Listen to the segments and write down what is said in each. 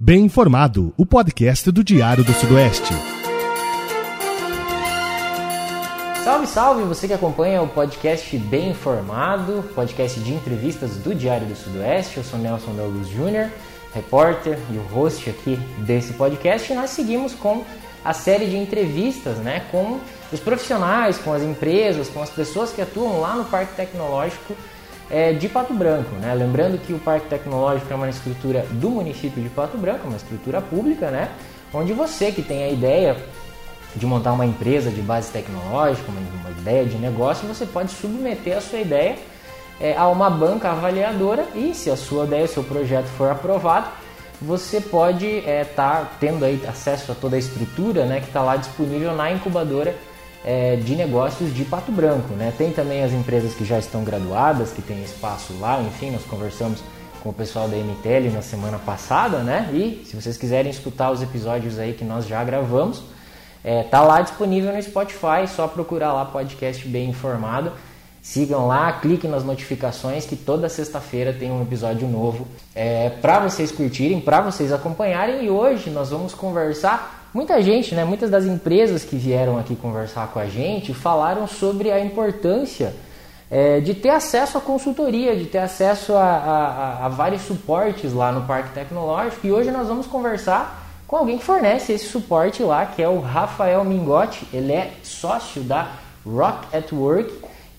Bem Informado, o podcast do Diário do Sudoeste. Salve, salve! Você que acompanha o podcast Bem Informado, podcast de entrevistas do Diário do Sudoeste. Eu sou Nelson Luz Júnior, repórter e o host aqui desse podcast. E nós seguimos com a série de entrevistas né, com os profissionais, com as empresas, com as pessoas que atuam lá no Parque Tecnológico é, de Pato Branco. Né? Lembrando que o Parque Tecnológico é uma estrutura do município de Pato Branco, uma estrutura pública, né? onde você que tem a ideia de montar uma empresa de base tecnológica, uma, ideia de negócio, você pode submeter a sua ideia é, a uma banca avaliadora e se a sua ideia, o seu projeto for aprovado, você pode estar é, tá tendo aí acesso a toda a estrutura né, que está lá disponível na incubadora é, de negócios de Pato Branco. Né? Tem também as empresas que já estão graduadas, que têm espaço lá, enfim, nós conversamos com o pessoal da MTL na semana passada, né? E se vocês quiserem escutar os episódios aí que nós já gravamos, é, tá lá disponível no Spotify, só procurar lá podcast bem informado. Sigam lá, cliquem nas notificações que toda sexta-feira tem um episódio novo é, para vocês curtirem, para vocês acompanharem. E hoje nós vamos conversar. Muita gente, né, muitas das empresas que vieram aqui conversar com a gente falaram sobre a importância é, de ter acesso à consultoria, de ter acesso a, a, a vários suportes lá no Parque Tecnológico. E hoje nós vamos conversar com alguém que fornece esse suporte lá, que é o Rafael Mingotti. Ele é sócio da Rock at Work,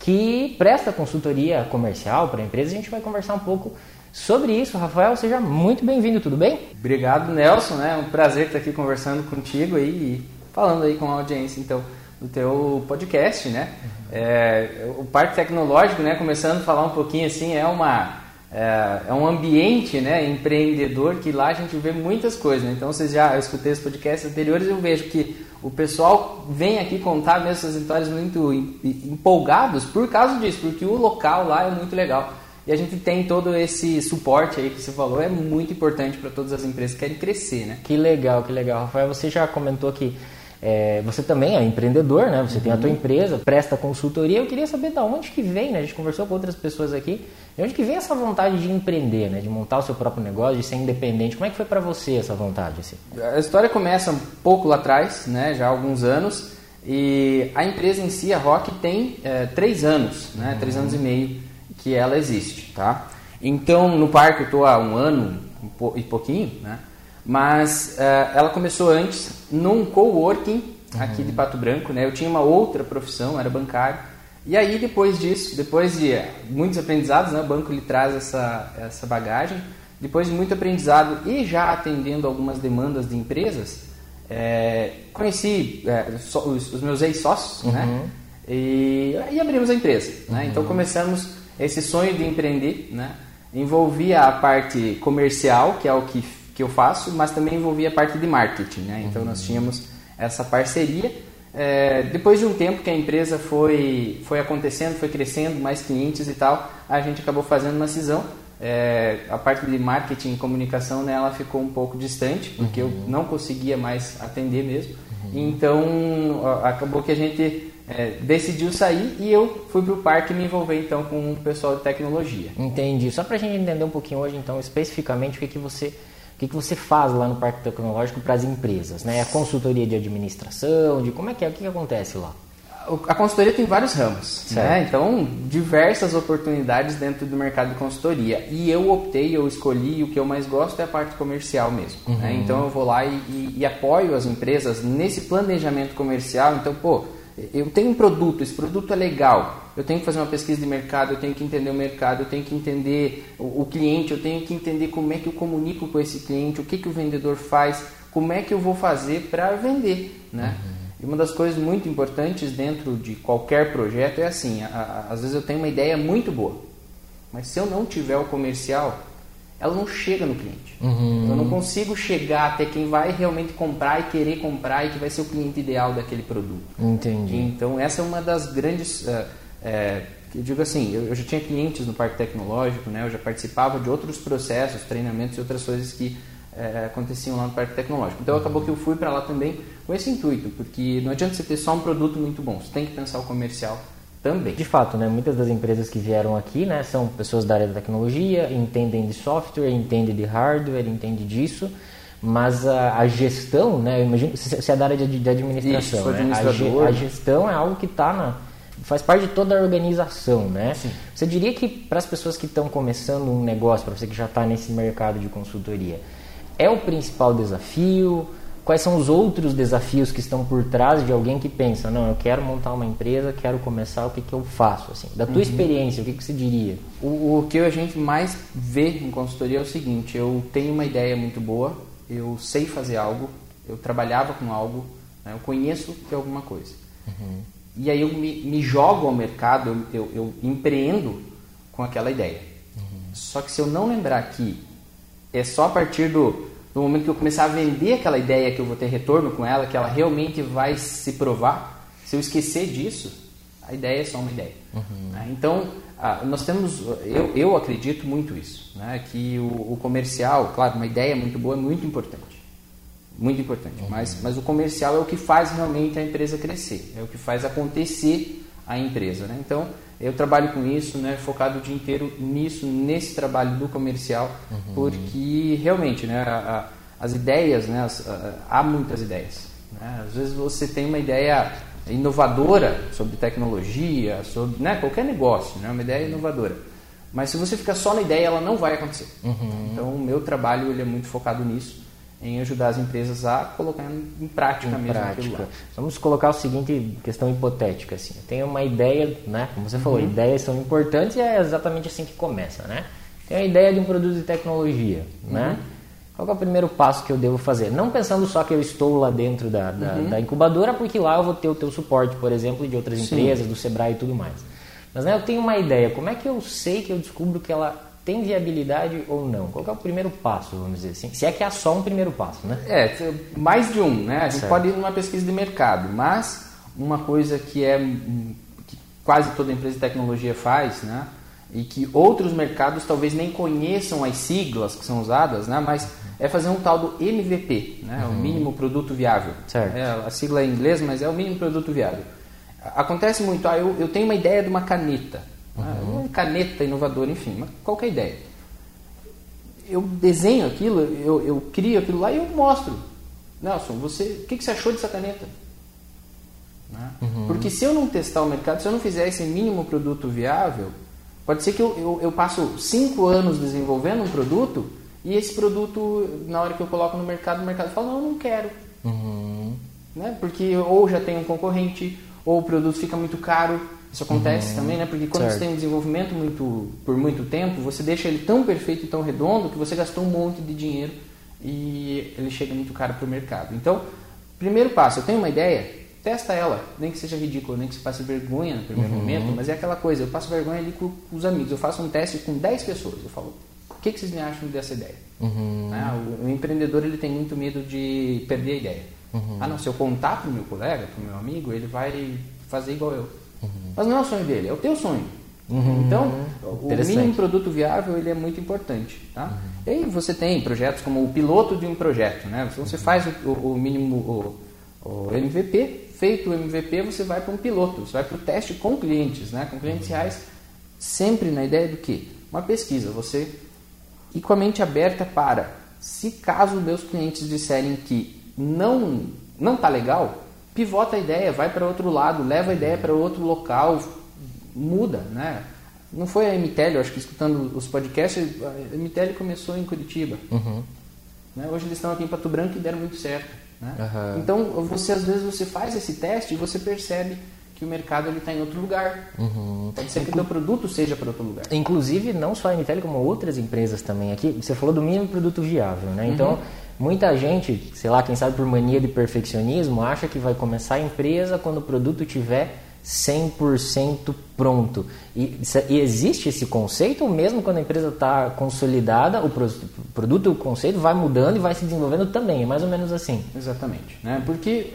que presta consultoria comercial para empresas. A gente vai conversar um pouco sobre isso. Rafael, seja muito bem-vindo, tudo bem? Obrigado, Nelson. É um prazer estar aqui conversando contigo aí e falando aí com a audiência, então, do teu podcast, né? É, o Parque Tecnológico, né? Começando a falar um pouquinho assim, é uma é, é, um ambiente né, empreendedor que lá a gente vê muitas coisas. Né? Então, vocês já eu escutei os podcasts anteriores eu vejo que o pessoal vem aqui contar mesmo essas histórias muito empolgados por causa disso, porque o local lá é muito legal. E a gente tem todo esse suporte aí que você falou, é muito importante para todas as empresas que querem crescer, né? Que legal, que legal. Rafael, você já comentou que é, você também é empreendedor, né? Você uhum. tem a tua uhum. empresa, presta consultoria. Eu queria saber de onde que vem, né? A gente conversou com outras pessoas aqui. De onde que vem essa vontade de empreender, né? De montar o seu próprio negócio, de ser independente. Como é que foi para você essa vontade? Assim? A história começa um pouco lá atrás, né? Já há alguns anos. E a empresa em si, a Rock, tem é, três anos, né? Uhum. Três anos e meio que ela existe, tá? Então, no parque eu estou há um ano e pouquinho, né? Mas uh, ela começou antes num coworking uhum. aqui de Pato Branco, né? Eu tinha uma outra profissão, era bancário. E aí depois disso, depois de muitos aprendizados, né? O banco lhe traz essa essa bagagem. Depois de muito aprendizado e já atendendo algumas demandas de empresas, é, conheci é, so, os, os, meus ex-sócios, né? uhum. né? E, abrimos a empresa, né? Uhum. Então começamos esse sonho de empreender, né? Envolvia a parte comercial, que é o que que eu faço, mas também envolvia a parte de marketing. Né? Então uhum. nós tínhamos essa parceria. É, depois de um tempo que a empresa foi, foi acontecendo, foi crescendo, mais clientes e tal, a gente acabou fazendo uma cisão. É, a parte de marketing e comunicação né, ela ficou um pouco distante, porque uhum. eu não conseguia mais atender mesmo. Uhum. Então acabou que a gente é, decidiu sair e eu fui para o parque me envolver então com o pessoal de tecnologia. Entendi. Só para a gente entender um pouquinho hoje, então, especificamente o que, que você o que, que você faz lá no Parque Tecnológico para as empresas? Né? A consultoria de administração, de como é que é, o que, que acontece lá? A consultoria tem vários ramos, né? então diversas oportunidades dentro do mercado de consultoria. E eu optei, eu escolhi, o que eu mais gosto é a parte comercial mesmo. Né? Uhum. Né? Então eu vou lá e, e, e apoio as empresas nesse planejamento comercial. Então, pô, eu tenho um produto, esse produto é legal, eu tenho que fazer uma pesquisa de mercado, eu tenho que entender o mercado, eu tenho que entender o, o cliente, eu tenho que entender como é que eu comunico com esse cliente, o que, que o vendedor faz, como é que eu vou fazer para vender, né? Uhum. E uma das coisas muito importantes dentro de qualquer projeto é assim, a, a, às vezes eu tenho uma ideia muito boa, mas se eu não tiver o comercial, ela não chega no cliente. Uhum. Eu não consigo chegar até quem vai realmente comprar e querer comprar e que vai ser o cliente ideal daquele produto. Entendi. Então essa é uma das grandes, é, eu digo assim, eu, eu, já tinha clientes no parque tecnológico, né? Eu já participava de outros processos, treinamentos e outras coisas que uh, aconteciam lá no parque tecnológico. Então acabou que eu fui para lá também com esse intuito, porque não adianta você ter só um produto muito bom, você tem que pensar o comercial também. De fato, né, muitas das empresas que vieram aqui né, são pessoas da área da tecnologia, entendem de software, entendem de hardware, entendem disso, Mas a, a gestão, né? Eu imagino você é da área de, de administração, Isso, né? A, a, gestão é algo que está na faz parte de toda a organização, né? Sim. Você diria que para as pessoas que estão começando um negócio, para você que já está nesse mercado de consultoria, é o principal desafio? Quais são os outros desafios que estão por trás de alguém que pensa, não, eu quero montar uma empresa, quero começar, o que, que eu faço? Assim, da tua uhum. experiência, o que, que você diria? O, o que a gente mais vê em consultoria é o seguinte: eu tenho uma ideia muito boa, eu sei fazer algo, eu trabalhava com algo, né, eu conheço de alguma coisa. Uhum. E aí eu me, me jogo ao mercado, eu, eu, eu, empreendo com aquela ideia. Uhum. Só que se eu não lembrar que é só a partir do, do momento que eu começar a vender aquela ideia que eu vou ter retorno com ela, que ela realmente vai se provar, se eu esquecer disso, a ideia é só uma ideia. Uhum. Né? Então, ah, nós temos, eu, eu acredito muito isso, né? que o, o, comercial, claro, uma ideia muito boa é muito importante muito importante. Uhum. Mas, mas o comercial é o que faz realmente a empresa crescer, é o que faz acontecer a empresa. Né? Então, eu trabalho com isso, né, focado o dia inteiro nisso, nesse trabalho do comercial, uhum. porque realmente né, a, a, as ideias, né, as, a, há muitas ideias. Né? Às vezes você tem uma ideia inovadora sobre tecnologia, sobre né, qualquer negócio, né, uma ideia inovadora. Mas se você ficar só na ideia, ela não vai acontecer. Uhum. Então, o meu trabalho ele é muito focado nisso em ajudar as empresas a colocar em prática em mesmo prática. Vamos colocar o seguinte questão hipotética assim. Tenho uma ideia, né? Como você falou, uhum. ideias são importantes e é exatamente assim que começa, né? Tenho a ideia de um produto de tecnologia, uhum. né? Qual é o primeiro passo que eu devo fazer? Não pensando só que eu estou lá dentro da, da, uhum. da incubadora, porque lá eu vou ter o teu suporte, por exemplo, de outras Sim. empresas, do Sebrae e tudo mais. Mas né, eu tenho uma ideia. Como é que eu sei que eu descubro que ela tem viabilidade ou não? Qual é o primeiro passo, vamos dizer assim? Se é que há só um primeiro passo, né? É, mais de um, né? A gente certo. pode ir numa pesquisa de mercado, mas uma coisa que é que quase toda empresa de tecnologia faz, né? E que outros mercados talvez nem conheçam as siglas que são usadas, né? Mas é fazer um tal do MVP, né? Uhum. O mínimo produto viável. Certo. É, a sigla é em inglês, mas é o mínimo produto viável. Acontece muito, ah, eu, eu tenho uma ideia de uma caneta. Uhum. Caneta inovadora, enfim, qualquer ideia. Eu desenho aquilo, eu, eu crio aquilo lá e eu mostro. Nelson, você, o que, que você achou dessa caneta? Né? Uhum. Porque se eu não testar o mercado, se eu não fizer esse mínimo produto viável, pode ser que eu, eu, eu passo cinco anos desenvolvendo um produto e esse produto, na hora que eu coloco no mercado, o mercado fala, não, eu não quero. Uhum. Né? Porque ou já tem um concorrente, ou o produto fica muito caro, isso acontece uhum. também, né? Porque quando certo. você tem um desenvolvimento muito, por muito tempo, você deixa ele tão perfeito e tão redondo que você gastou um monte de dinheiro e ele chega muito caro para o mercado. Então, primeiro passo, eu tenho uma ideia, testa ela, nem que seja ridículo, nem que você passe vergonha no primeiro uhum. momento, mas é aquela coisa, eu passo vergonha ali com, com, os amigos, eu faço um teste com 10 pessoas, eu falo, o que, que vocês me acham dessa ideia? Uhum. Ah, o, o, empreendedor ele tem muito medo de perder a ideia. Uhum. Ah não, se eu contar para o meu colega, para o meu amigo, ele vai fazer igual eu. Uhum. Mas não é o sonho dele, é o teu sonho. Uhum. Então, o mínimo produto viável ele é muito importante. Tá? Uhum. E aí você tem projetos como o piloto de um projeto. Né? Você faz o, o mínimo, o, o, MVP, feito o MVP, você vai para um piloto, você vai para o teste com clientes, né? com clientes reais, sempre na ideia do que? Uma pesquisa, você ir com a mente aberta para, se caso meus clientes disserem que não não está legal, pivota a ideia, vai para outro lado, leva a ideia para outro local, muda, né? Não foi a MTL, acho que escutando os podcasts, a MTL começou em Curitiba. Uhum. Né? Hoje eles estão aqui em Pato Branco e deram muito certo. Né? Uhum. Então, você às vezes você faz esse teste e você percebe que o mercado está em outro lugar. Uhum. Pode ser que o seu produto seja para outro lugar. Inclusive, não só a MTL, como outras empresas também aqui. Você falou do mínimo produto viável, né? Então, uhum. Muita gente, sei lá, quem sabe por mania de perfeccionismo, acha que vai começar a empresa quando o produto tiver 100% pronto. E, e, existe esse conceito, ou mesmo quando a empresa está consolidada, o produto, o conceito vai mudando e vai se desenvolvendo também, é mais ou menos assim. Exatamente, né? porque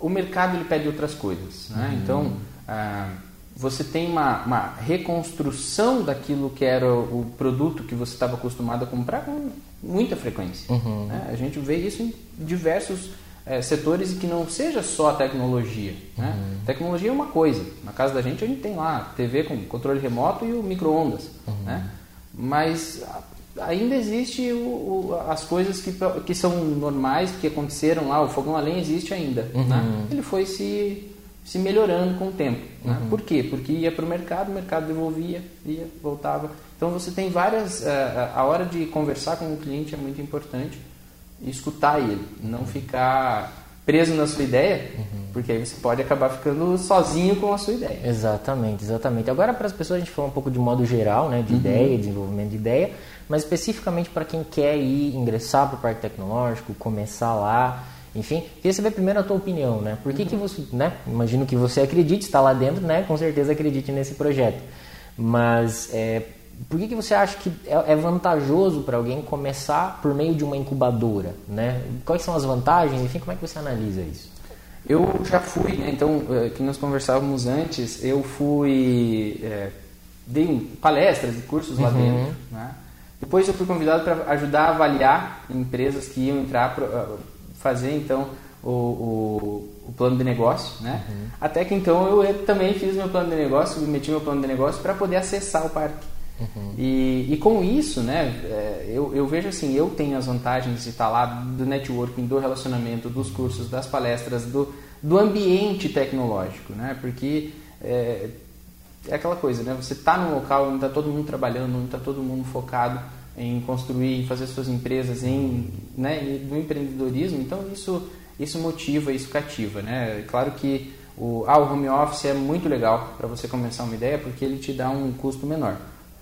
o mercado ele pede outras coisas. Né? Uhum. Então, ah, você tem uma, uma, reconstrução daquilo que era o produto que você estava acostumado a comprar com muita frequência. Uhum. Né? A gente vê isso em diversos é, setores e que não seja só a tecnologia. Né? Uhum. Tecnologia é uma coisa. Na casa da gente a gente tem lá TV com controle remoto e o micro-ondas. Uhum. Né? Mas ainda existe o, o, as coisas que, que são normais, que aconteceram lá, o fogão a lenha existe ainda. Uhum. Né? Ele foi se, se melhorando com o tempo. Né? Uhum. Por quê? Porque ia para o mercado, o mercado devolvia, ia, voltava. Então você tem várias. A, eh, a hora de conversar com o cliente é muito importante escutar ele, não ficar preso na sua ideia, uhum. porque aí você pode acabar ficando sozinho com a sua ideia. Exatamente, exatamente. Agora para as pessoas a gente falou um pouco de modo geral, né, de uhum. ideia, desenvolvimento de ideia, mas especificamente para quem quer ir ingressar para o parque tecnológico, começar lá, enfim, queria saber primeiro a tua opinião, né? Por que, uhum. que você, né? Imagino que você acredite, está lá dentro, né? Com certeza acredite nesse projeto. Mas é, por que, que você acha que é, é vantajoso para alguém começar por meio de uma incubadora? Né? Quais são as vantagens? Enfim, como é que você analisa isso? Eu já fui, né? então, é, que nós conversávamos antes, eu fui, é, dei palestras e cursos lá uhum. dentro. Né? Depois eu fui convidado para ajudar a avaliar empresas que iam entrar, fazer então o, o, o, plano de negócio, né? Uhum. Até que então eu também fiz meu plano de negócio, submeti meu plano de negócio para poder acessar o parque. Uhum. E, e com isso, né, é, eu, eu vejo assim, eu tenho as vantagens de estar lá do networking, do relacionamento, dos cursos, das palestras, do, do ambiente tecnológico, né? Porque é, é aquela coisa, né? Você está num local onde está todo mundo trabalhando, onde está todo mundo focado em construir, em fazer suas empresas, em, né, no empreendedorismo, então isso, isso motiva, isso cativa, né? Claro que o, ah, o home office é muito legal para você começar uma ideia porque ele te dá um custo menor.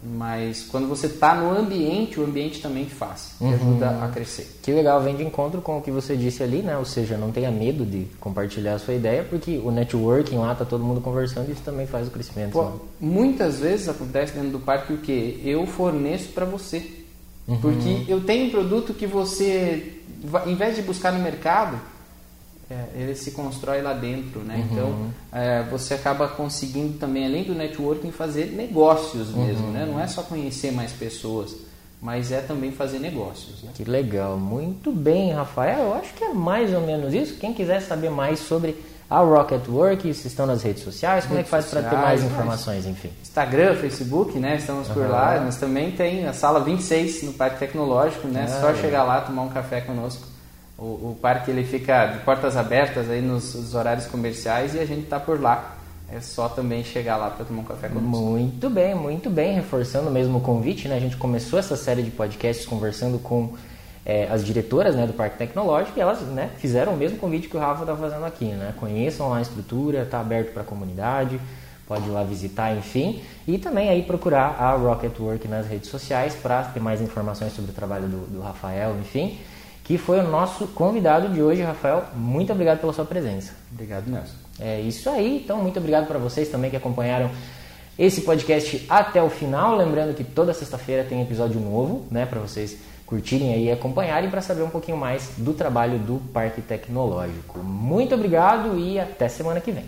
Mas quando você está no ambiente, o ambiente também faz, uhum. ajuda a crescer. Que legal, vem de encontro com o que você disse ali, né? Ou seja, não tenha medo de compartilhar a sua ideia, porque o networking lá tá todo mundo conversando e isso também faz o crescimento. Pô, né? Muitas vezes acontece dentro do parque o que eu forneço para você, uhum. porque eu tenho um produto que você, em vez de buscar no mercado, é, ele se constrói lá dentro, né? Uhum. Então é, você acaba conseguindo também, além do networking, fazer negócios mesmo, uhum. né? Não é só conhecer mais pessoas, mas é também fazer negócios. Né? Que legal, muito bem, Rafael. Eu acho que é mais ou menos isso. Quem quiser saber mais sobre a Rocket Work, vocês estão nas redes sociais, como redes é que faz para ter mais informações, enfim? Instagram, Facebook, né? Estamos por lá. Nós também tem a sala 26 no Parque Tecnológico, né? Ah, Só é. chegar lá, tomar um café conosco o, o parque ele fica de portas abertas aí nos, nos horários comerciais e a gente está por lá. É só também chegar lá para tomar um café conosco. Muito bem, muito bem. Reforçando mesmo o convite, né? A gente começou essa série de podcasts conversando com é, as diretoras né, do Parque Tecnológico elas né, fizeram o mesmo convite que o Rafa está fazendo aqui. Né? Conheçam lá a estrutura, está aberto para a comunidade, pode ir lá visitar, enfim. E também aí procurar a Rocket Work nas redes sociais para ter mais informações sobre o trabalho do, do Rafael, enfim que foi o nosso convidado de hoje, Rafael. Muito obrigado pela sua presença. Obrigado, Nelson. É isso aí. Então, muito obrigado para vocês também que acompanharam esse podcast até o final. Lembrando que toda sexta-feira tem episódio novo, né, para vocês curtirem aí e acompanharem para saber um pouquinho mais do trabalho do Parque Tecnológico. Muito obrigado e até semana que vem.